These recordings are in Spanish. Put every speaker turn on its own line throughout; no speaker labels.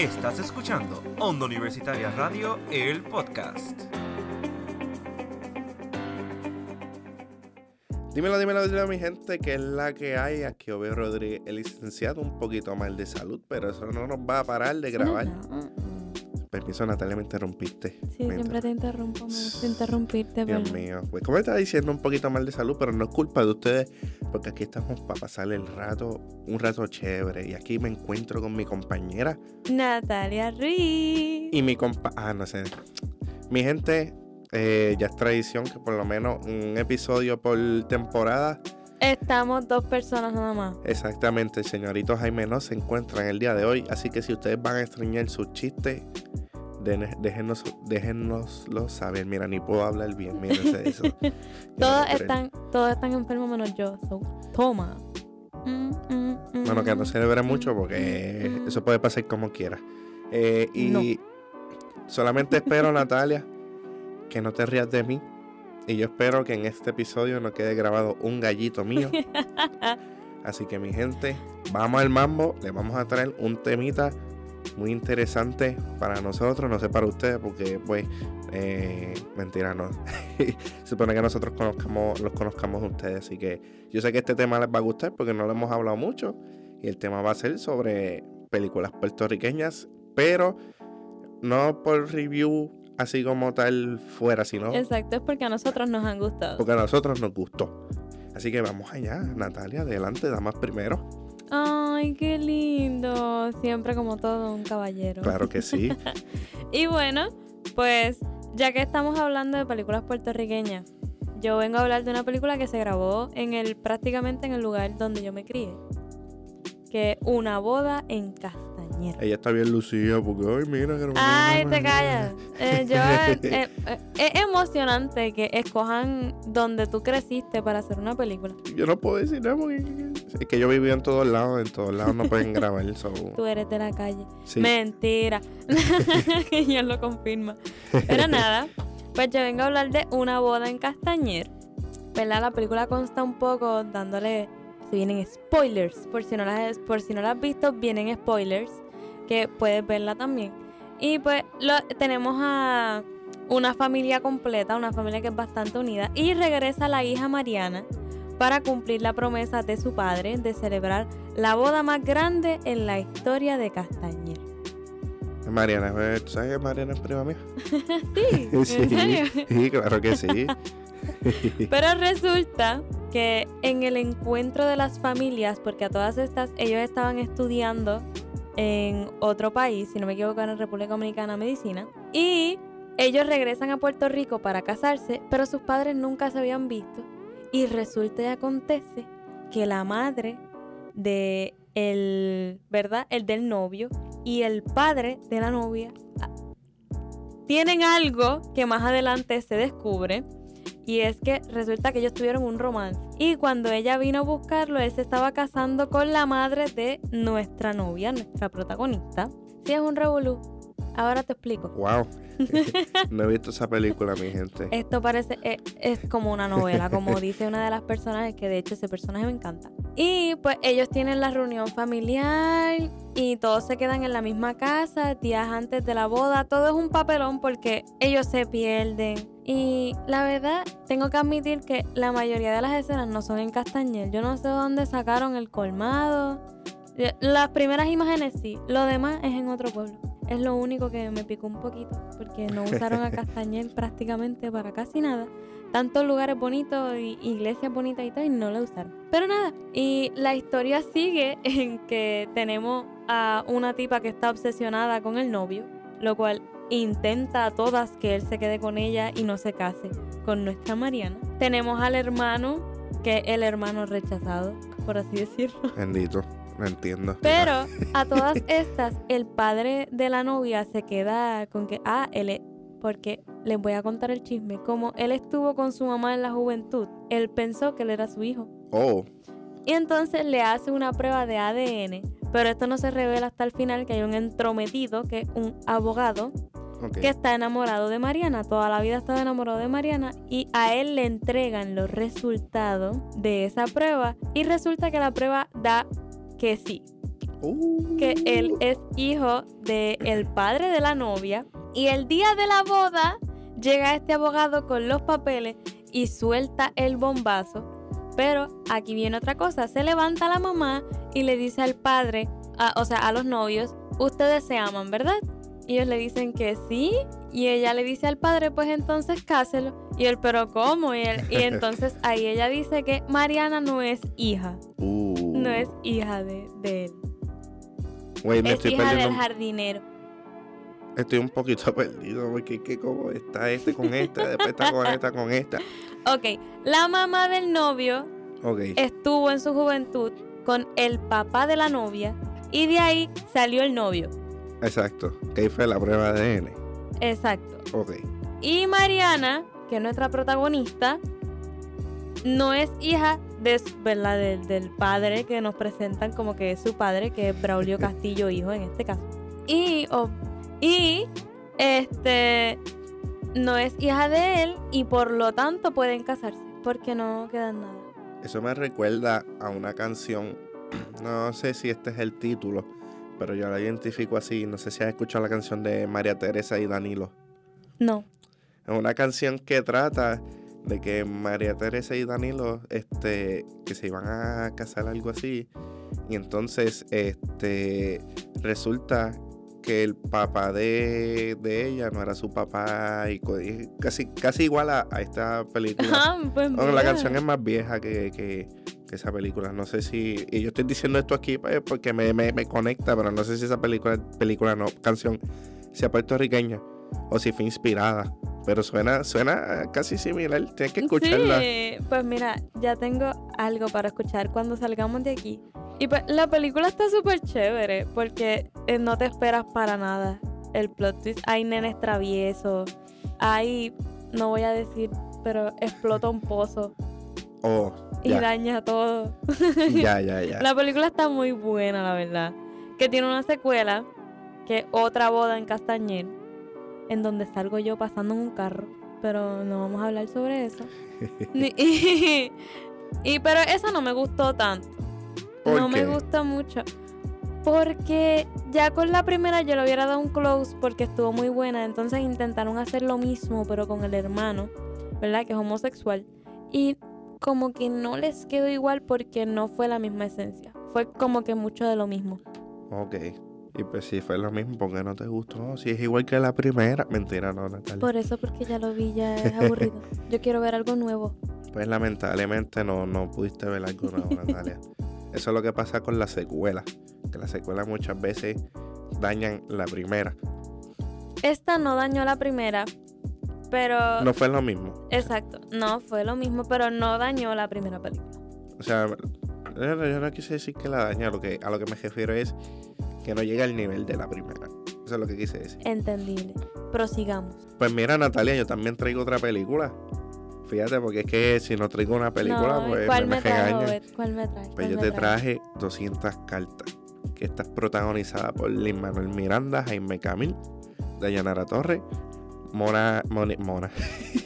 Estás escuchando Onda Universitaria Radio, el podcast.
Dímelo, dímelo, dímelo, mi gente, que es la que hay. Aquí Obed Rodríguez, el licenciado, un poquito mal de salud, pero eso no nos va a parar de grabar. Permiso, Natalia, me interrumpiste.
Sí, siempre te interrumpo, me gusta interrumpirte,
Dios
pero...
mío. Pues como estaba diciendo, un poquito mal de salud, pero no es culpa de ustedes, porque aquí estamos para pasar el rato, un rato chévere. Y aquí me encuentro con mi compañera
Natalia Ruiz.
y mi compa... Ah, no sé. Mi gente, eh, ya es tradición que por lo menos un episodio por temporada.
Estamos dos personas nada más.
Exactamente, el señorito Jaime no se encuentra en el día de hoy, así que si ustedes van a extrañar sus chistes, déjenos, déjennoslo saber. Mira, ni puedo hablar bien, mírense eso. No
Todos están, todos están enfermos menos yo. So, toma. Mm, mm, mm.
Bueno, que no celebre mucho porque
Mm.
eso puede pasar como quiera. Eh, y
No.
solamente espero, Natalia, que no te rías de mí. Y yo espero que en este episodio no quede grabado un gallito mío. Así que mi gente, vamos al mambo. Le vamos a traer un temita muy interesante para nosotros, no sé para ustedes, porque pues, eh, mentira, no. Se supone que nosotros conozcamos, los conozcamos a ustedes, así que yo sé que este tema les va a gustar porque no lo hemos hablado mucho. Y el tema va a ser sobre películas puertorriqueñas, pero no por review así como tal fuera, sino
Exacto, es porque a nosotros nos han gustado.
porque a nosotros nos gustó. Así que vamos allá, Natalia, adelante, damas primero.
Ay, qué lindo. Siempre como todo un caballero.
Claro que sí.
Y bueno, pues ya que estamos hablando de películas puertorriqueñas, yo vengo a hablar de una película que se grabó en el prácticamente en el lugar donde yo me crié, que es Una boda en
Ella está bien lucida porque, ay, mira que
Ay, te callas. Eh, yo, eh, eh, es emocionante que escojan donde tú creciste para hacer una película.
Yo no puedo decir nada porque es que yo viví en todos lados, en todos lados no pueden grabar. So,
Tú eres de la calle.
sí.
Mentira. Ella lo confirma. Pero nada, pues yo vengo a hablar de una boda en Castañer. ¿Verdad? La película consta un poco dándole. Vienen spoilers. Por si no las, por si no la has visto, vienen spoilers. Que puedes verla también. Y pues lo, tenemos a una familia completa, una familia que es bastante unida. Y regresa la hija Mariana para cumplir la promesa de su padre de celebrar la boda más grande en la historia de Castañer.
Mariana, ¿tú sabes que Mariana es prima mía?
Sí, ¿en
sí,
serio?
sí, claro que sí.
Pero resulta que en el encuentro de las familias, porque a todas estas ellos estaban estudiando en otro país, si no me equivoco, en República Dominicana Medicina, y ellos regresan a Puerto Rico para casarse, pero sus padres nunca se habían visto. Y resulta y acontece que la madre de el, ¿verdad? El del novio y el padre de la novia ah, tienen algo que más adelante se descubre. Y es que resulta que ellos tuvieron un romance. Y cuando ella vino a buscarlo, él se estaba casando con la madre de nuestra novia, nuestra protagonista. Sí, es un revolú. Ahora te explico.
Wow. no he visto esa película, mi gente.
Esto parece, es, es como una novela, como dice una de las personajes, que de hecho ese personaje me encanta. Y pues ellos tienen la reunión familiar y todos se quedan en la misma casa días antes de la boda. Todo es un papelón porque ellos se pierden. Y la verdad, tengo que admitir que la mayoría de las escenas no son en Castañel. Yo no sé dónde sacaron el colmado. Eh, Las primeras imágenes sí, lo demás es en otro pueblo. Es lo único que me picó un poquito, porque no usaron a Castañel prácticamente para casi nada. Tantos lugares bonitos y iglesias bonitas y todo, y no lo usaron. Pero nada, y la historia sigue en que tenemos a una tipa que está obsesionada con el novio, lo cual intenta a todas que él se quede con ella y no se case con nuestra Mariana. Tenemos al hermano, que es el hermano rechazado, por así decirlo.
Bendito, no entiendo.
Pero a todas estas, el padre de la novia se queda con que, ah, él es, porque les voy a contar el chisme, como él estuvo con su mamá en la juventud, él pensó que él era su hijo.
Oh,
Y entonces le hace una prueba de ADN, pero esto no se revela hasta el final que hay un entrometido, que es un abogado, que está enamorado de Mariana, toda la vida ha estado enamorado de Mariana y a él le entregan los resultados de esa prueba y resulta que la prueba da que sí,
Uh.
que él es hijo del el padre de la novia. Y el día de la boda llega este abogado con los papeles y suelta el bombazo. Pero aquí viene otra cosa. Se levanta la mamá y le dice al padre, a- o sea, a los novios, ustedes se aman, ¿verdad? Y ellos le dicen que sí. Y ella le dice al padre, pues entonces cáselo. Y él, pero ¿cómo? Y, él- y entonces ahí ella dice que Mariana no es hija.
Uh.
No es hija de, de él.
Me
Es
estoy
hija del jardinero.
Estoy un poquito perdido porque que como está este con esta, después está con esta con esta.
Ok, la mamá del novio
Ok.
estuvo en su juventud con el papá de la novia y de ahí salió el novio.
Exacto. Que ahí fue la prueba de ADN.
Exacto.
Ok.
Y Mariana, que es nuestra protagonista, no es hija de, ¿verdad? Del, del padre que nos presentan como que es su padre, que es Braulio Castillo, hijo en este caso. Y, o- y este no es hija de él y por lo tanto pueden casarse porque no quedan nada.
Eso me recuerda a una canción. No sé si este es el título, pero yo la identifico así. No sé si has escuchado la canción de María Teresa y Danilo.
No.
Es una canción que trata de que María Teresa y Danilo, este, que se iban a casar algo así. Y entonces, este, resulta que el papá de, de ella no era su papá y casi, casi igual a, a esta película.
Ah, pues
Bueno, la canción es más vieja que, que- que esa película. No sé si. Y yo estoy diciendo esto aquí pues, porque me, me- me conecta, pero no sé si esa película, película no, canción, sea puertorriqueña o si fue inspirada. Pero suena, suena casi similar. Tienes que escucharla.
Sí, pues mira, ya tengo algo para escuchar cuando salgamos de aquí. Y pues la película está súper chévere porque eh, no te esperas para nada el plot twist. Hay nenes traviesos, hay, no voy a decir, pero explota un pozo
Oh,
y
ya,
daña todo.
ya, ya, ya.
La película está muy buena, la verdad. Que tiene una secuela, que es otra boda en Castañer, en donde salgo yo pasando en un carro. Pero no vamos a hablar sobre eso. Y, y- pero esa no me gustó tanto.
¿Por
no
qué?
me gusta mucho. Porque ya con la primera yo le hubiera dado un close porque estuvo muy buena. Entonces intentaron hacer lo mismo, pero con el hermano, ¿verdad? Que es homosexual. Y como que no les quedó igual porque no fue la misma esencia. Fue como que mucho de lo mismo.
Ok. Y pues si fue lo mismo, ¿por qué no te gustó? No, si es igual que la primera. Mentira, no, Natalia.
Por eso, porque ya lo vi, ya es aburrido. Yo quiero ver algo nuevo.
Pues lamentablemente no, no pudiste ver algo nuevo, Natalia. Eso es lo que pasa con las secuelas. Que las secuelas muchas veces dañan la primera.
Esta no dañó la primera, pero...
No fue lo mismo.
Exacto, no fue lo mismo, pero no dañó la primera película.
O sea, yo no, yo no quise decir que la daña. Lo que, a lo que me refiero es que no llega al nivel de la primera. Eso es lo que quise decir.
Entendible. Prosigamos.
Pues mira, Natalia, yo también traigo otra película. Fíjate, porque es que si no traigo una película,
No, ¿y
pues
¿Cuál
me,
me? ¿Cuál me trae?
Pues
¿Cuál
yo te
trae?
traje 200 cartas. Que está protagonizada por Lin Manuel Miranda, Jaime Camil, Dayanara Torre, Mona, Moni- Mona,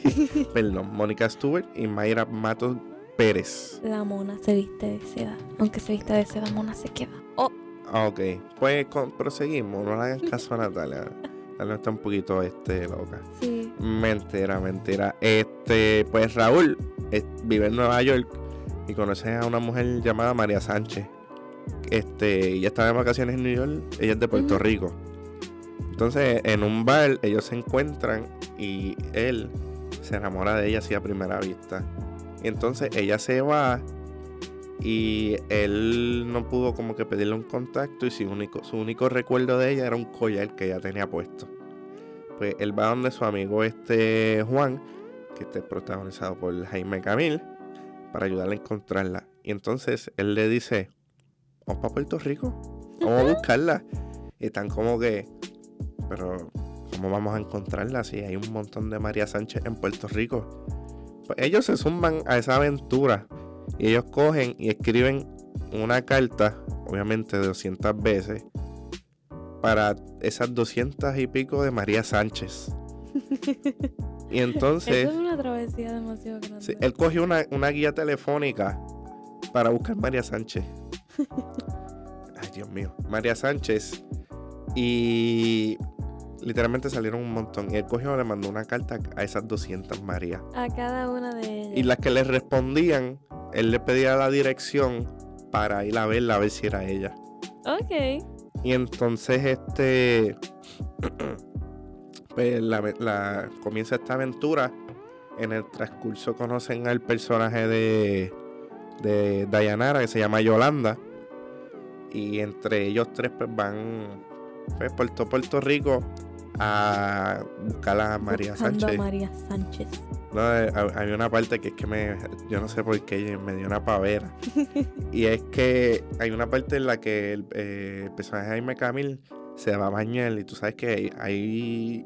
perdón, Mónica Stewart y Mayra Matos Pérez.
La mona se viste de seda. Aunque se viste de seda, mona se queda. Oh,
Ok, pues con- proseguimos, no le hagan caso a Natalia. Natalia está un poquito este, loca.
sí.
Mentira, mentira. Este, pues Raúl vive en Nueva York y conoce a una mujer llamada María Sánchez. Este, ella está de vacaciones en New York, ella es de Puerto. Rico. Entonces, en un bar, ellos se encuentran y él se enamora de ella así a primera vista. Entonces ella se va y él no pudo como que pedirle un contacto y su único, su único recuerdo de ella era un collar que ella tenía puesto. Pues él va donde su amigo este Juan, que está protagonizado por Jaime Camil, para ayudarle a encontrarla. Y entonces él le dice, vamos para Puerto Rico, vamos a buscarla. Y están como que, pero ¿cómo vamos a encontrarla si hay un montón de María Sánchez en Puerto Rico? Pues ellos se suman a esa aventura y ellos cogen y escriben una carta, obviamente de 200 veces, para esas 200 y pico de María Sánchez. Y entonces...
Eso es una travesía demasiado grande.
Sí, él cogió una, una guía telefónica para buscar María Sánchez. Ay, Dios mío. María Sánchez. Y literalmente salieron un montón. Y él cogió, le mandó una carta a esas 200 Marías.
A cada una de ellas.
Y las que le respondían, él le pedía la dirección para ir a verla, a ver si era ella.
Ok.
Y entonces, este. pues la, la- comienza esta aventura. En el transcurso conocen al personaje de, de Dayanara, que se llama Yolanda. Y entre ellos tres, pues van pues, por todo Puerto Rico a buscar a María
Buscando
Sánchez.
a María Sánchez.
No, eh, hay hay una parte que es que me. Yo no sé por qué me dio una pavera. y es que hay una parte en la que el, eh, el personaje de Jaime Camil se va a bañar. Y tú sabes que hay. Hay,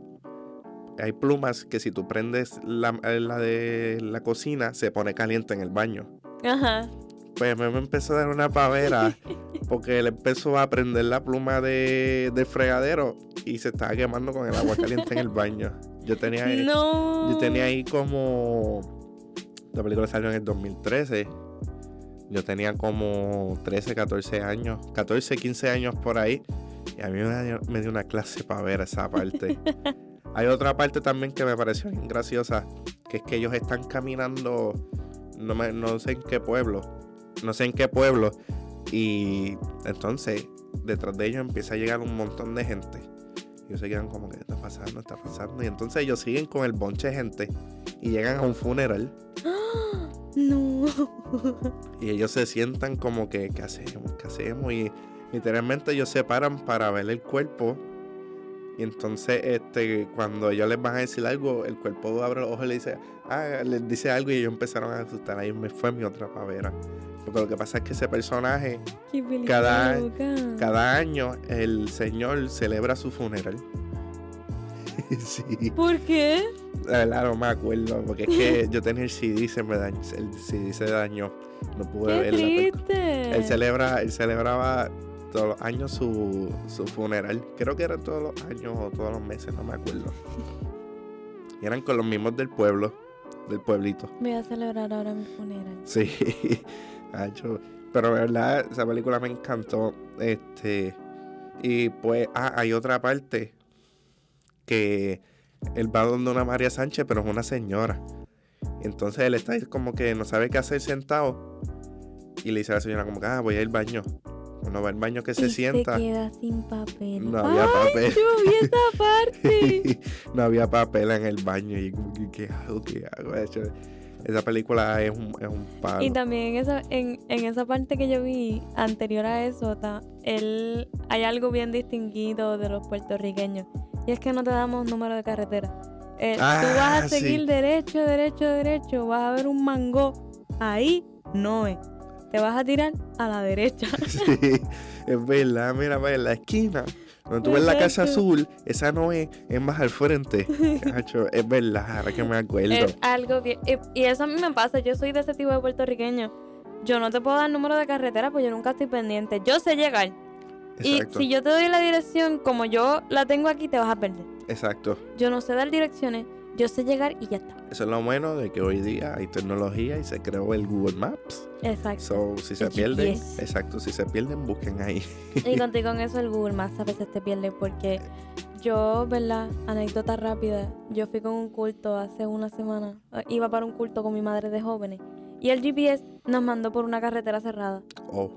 hay plumas que si tú prendes la, eh, la de la cocina, se pone caliente en el baño.
Ajá.
Pues me, me empezó a dar una pavera porque él empezó a prender la pluma de, del fregadero y se estaba quemando con el agua caliente en el baño. Yo tenía.
No.
Yo tenía ahí como. La película salió en el 2013. Yo tenía como 13, 14 años. 14, 15 años por ahí. Y a mí me dio, me dio una clase para ver esa parte. Hay otra parte también que me pareció bien graciosa. Que es que ellos están caminando. No, me- no sé en qué pueblo. No sé en qué pueblo. Y entonces, detrás de ellos empieza a llegar un montón de gente. Y ellos se quedan como que está pasando, está pasando. Y entonces ellos siguen con el bonche de gente y llegan a un funeral.
No.
Y ellos se sientan como que, ¿qué hacemos? ¿Qué hacemos? Y literalmente ellos se paran para ver el cuerpo. Y entonces, este, cuando ellos les van a decir algo, el cuerpo abre los ojos y le dice, ah, les dice algo y ellos empezaron a asustar. Ahí me fue mi otra pavera. Porque lo que pasa es que ese personaje, Cada- cada año, el señor celebra su funeral. sí.
¿Por qué?
La verdad no me acuerdo, porque es que yo tenía el CD, se me dañó, el CD se dañó, no pude
triste.
Él, celebra, él celebraba todos los años su, su funeral, creo que eran todos los años o todos los meses, no me acuerdo. Y eran con los mismos del pueblo, del pueblito.
Voy a celebrar ahora mi funeral.
Sí, pero de verdad esa película me encantó. Este, y pues, ah, hay otra parte que él va donde una María Sánchez, pero es una señora. Entonces él está ahí como que no sabe qué hacer sentado. Y le dice a la señora como que, ah, voy a ir al baño. Uno va al baño que se
y
sienta.
Se queda sin papel.
No había
¡Ay,
papel.
Yo vi esa parte.
no había papel en el baño. Y como que, ¿qué hago? ¿Qué hago? De hecho, esa película es un, es un palo.
Y también en esa, en, en esa parte que yo vi, anterior a eso, ta- él, hay algo bien distinguido de los puertorriqueños. Y es que no te damos número de carretera. Eh, tú vas
Ah,
a seguir
sí.
derecho, derecho, derecho. Vas a ver un mango. Ahí no es. Te vas a tirar a la derecha.
Sí, es verdad, mira, ve en la esquina. Donde tú ves la casa azul, esa no es, es más al frente. Cacho, es verdad, ahora que me acuerdo.
Es algo que. Y, y eso a mí me pasa. Yo soy de ese tipo de puertorriqueño. Yo no te puedo dar número de carretera porque yo nunca estoy pendiente. Yo sé llegar. Y
Exacto,
si yo te doy la dirección como yo la tengo aquí, te vas a perder.
exacto.
Yo no sé dar direcciones. Yo sé llegar y ya está.
Eso es lo bueno de que hoy día hay tecnología y se creó el Google Maps.
Exacto.
So, si se pierden, exacto, si se pierden, busquen ahí.
Y contigo con eso el Google Maps a veces te pierde porque yo, ¿verdad? Anécdota rápida. Yo fui con un culto hace una semana. eh, Iba para un culto con mi madre de jóvenes. Y el GPS nos mandó por una carretera cerrada.
Oh,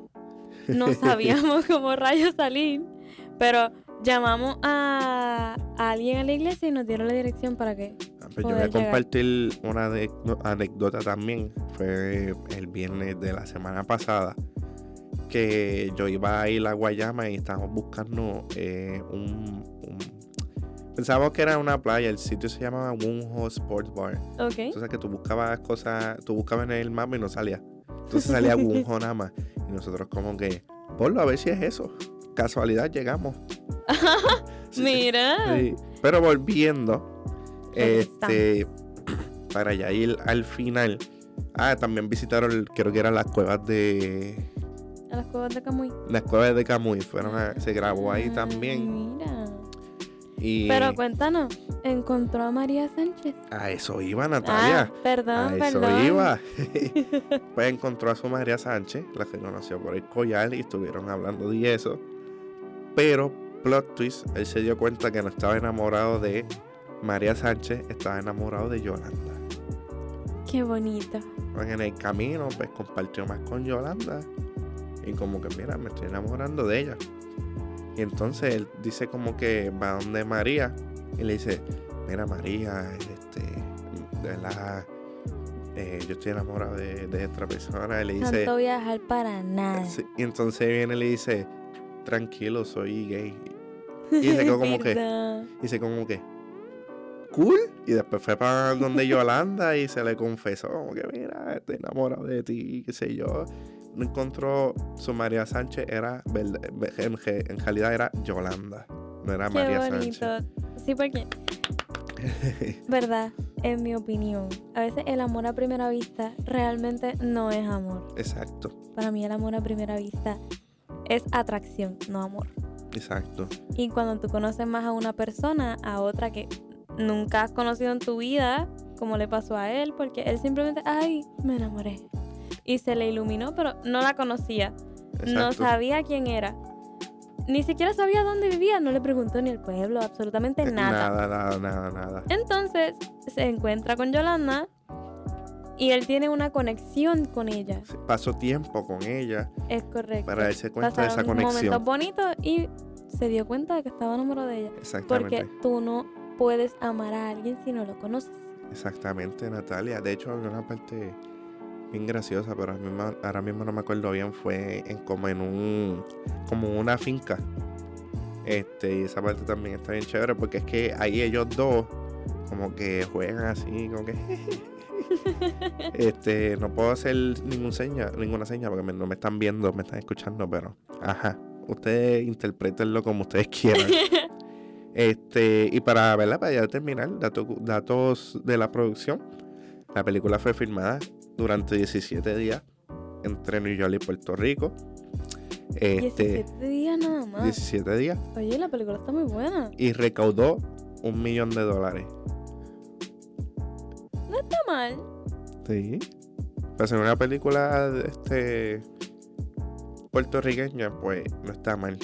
No sabíamos cómo rayos salir. Pero llamamos a, a alguien a la iglesia y nos dieron la dirección para que...
pues yo voy a compartir una anécdota también. Fue el viernes de la semana pasada. Que yo iba a ir a Guayama y estábamos buscando eh, un, un- Pensábamos que era una playa, el sitio se llamaba Wunho Sports Bar.
Ok.
Entonces que tú buscabas cosas, tú buscabas en el mapa y no salía. Entonces salía Wunho nada más. Y nosotros como que, ponlo a ver si es eso. Casualidad llegamos. Sí,
Mira.
sí. Pero volviendo, este, para ya ir al final. Ah, también visitaron, creo que eran las cuevas de,
A las cuevas de Camuy.
las cuevas de Camuy. Fueron a- se grabó ahí
Ah,
también.
Mira.
Y
Pero cuéntanos, ¿encontró a María Sánchez?
a eso iba Natalia.
Ah, perdón,
a eso
perdón.
iba. pues encontró a su María Sánchez, la que conoció por el collar y estuvieron hablando de eso. Pero, plot twist, él se dio cuenta que no estaba enamorado de María Sánchez, estaba enamorado de Yolanda.
Qué bonito.
En el camino, pues compartió más con Yolanda. Y como que, mira, me estoy enamorando de ella. Y entonces él dice como que va donde María y le dice, mira María, este, de verdad, eh, yo estoy enamorado de, de esta persona. Y le dice,
Tanto viajar para nada.
y entonces viene y le dice, tranquilo, soy gay. Y dice como que,
¿Verdad?
dice como que, cool. Y después fue para donde Yolanda y se le confesó, como que mira, estoy enamorado de ti, qué sé yo. No encontró su María Sánchez, era, en realidad era Yolanda, no era
Qué
María
bonito.
Sánchez.
Sí, porque, verdad, en mi opinión, a veces el amor a primera vista realmente no es amor.
Exacto,
Para mí el amor a primera vista es atracción, no amor.
exacto.
Y cuando tú conoces más a una persona, a otra que nunca has conocido en tu vida, como le pasó a él, porque él simplemente, ay, me enamoré. Y se le iluminó, pero no la conocía. No sabía quién era. Ni siquiera sabía dónde vivía, no le preguntó ni el pueblo, absolutamente
Eh,
nada.
Nada, nada, nada, nada.
Entonces se encuentra con Yolanda y él tiene una conexión con ella.
Pasó tiempo con ella
Es correcto.
para darse cuenta de esa
Pasaron momentos
conexión.
bonitos y se dio cuenta de que estaba enamorado de ella.
Exactamente.
Porque tú no puedes amar a alguien si no lo conoces.
Exactamente, Natalia. De hecho, había una parte bien graciosa, pero ahora mismo, ahora mismo no me acuerdo bien. Fue en, como en un. como una finca. Este, y esa parte también está bien chévere porque es que ahí ellos dos como que juegan así, como que. este, no puedo hacer ningún seña, ninguna seña porque me- no me están viendo, me están escuchando, pero. Ajá. Ustedes interpretenlo como ustedes quieran. Este, y para verla, para ya terminar, dato- datos de la producción. La película fue filmada durante 17 días entre New York y Puerto Rico. Este,
17 días nada más.
17 días.
Oye, la película está muy buena.
Y recaudó un millón de dólares.
No está mal.
Sí. Para ser una película este, puertorriqueña, pues no está mal.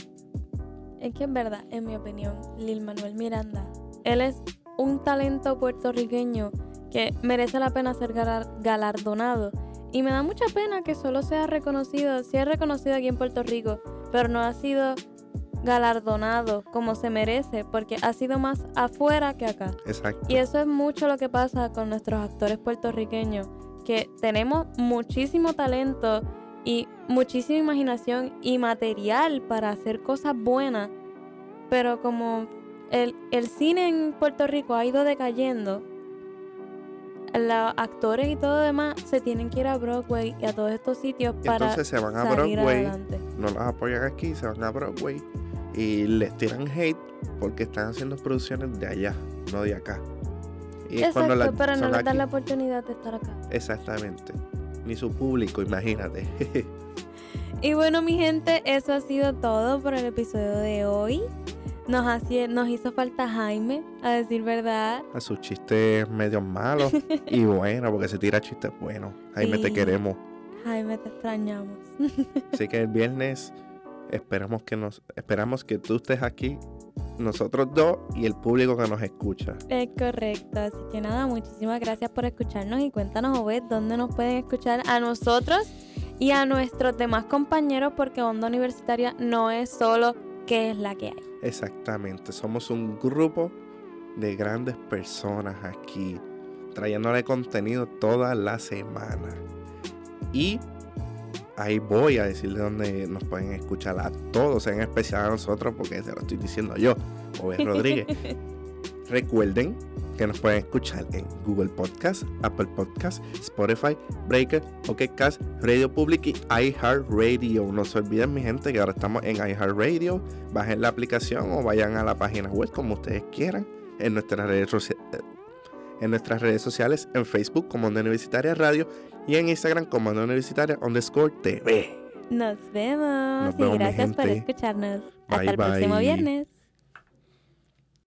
Es que en verdad, en mi opinión, Lil Manuel Miranda, él es un talento puertorriqueño que merece la pena ser galar- galardonado. Y me da mucha pena que solo sea reconocido, sí es reconocido aquí en Puerto Rico, pero no ha sido galardonado como se merece, porque ha sido más afuera que acá.
Exacto.
Y eso es mucho lo que pasa con nuestros actores puertorriqueños, que tenemos muchísimo talento y muchísima imaginación y material para hacer cosas buenas, pero como el, el cine en Puerto Rico ha ido decayendo, los actores y todo demás se tienen que ir a Broadway y a todos estos sitios
Y
para
entonces se van a Broadway,
adelante.
no los apoyan aquí, se van a Broadway y les tiran hate porque están haciendo producciones de allá, no de acá. Y es
Exacto,
cuando la-
pero no les dan la oportunidad de estar acá.
Exactamente. Ni su público, imagínate.
Y bueno, mi gente, eso ha sido todo por el episodio de hoy. Nos, nos hizo falta Jaime, a decir verdad.
a sus chistes medios malos y bueno, porque se tira chistes buenos. Jaime, te queremos.
Jaime, te extrañamos.
Así que el viernes esperamos que nos esperamos que tú estés aquí, nosotros dos y el público que nos escucha.
Es correcto, así que nada, muchísimas gracias por escucharnos y cuéntanos, Obed, dónde nos pueden escuchar a nosotros y a nuestros demás compañeros, porque Onda Universitaria no es solo qué es la que hay.
Exactamente, somos un grupo de grandes personas aquí, trayéndole contenido toda la semana. Y ahí voy a decirle dónde nos pueden escuchar a todos, en especial a nosotros, porque se lo estoy diciendo yo, Obed Rodríguez. Recuerden que nos pueden escuchar en Google Podcast, Apple Podcast, Spotify, Breaker, Pocket Cast, Radio Public y iHeartRadio. No se olviden, mi gente, que ahora estamos en iHeartRadio. Bajen la aplicación o vayan a la página web como ustedes quieran. En nuestras redes, socia- eh, en nuestras redes sociales, en Facebook como Onda Universitaria Radio y en Instagram como Onda Universitaria underscore TV.
Nos vemos
Nos vemos,
y gracias por escucharnos.
Bye,
Hasta el próximo viernes.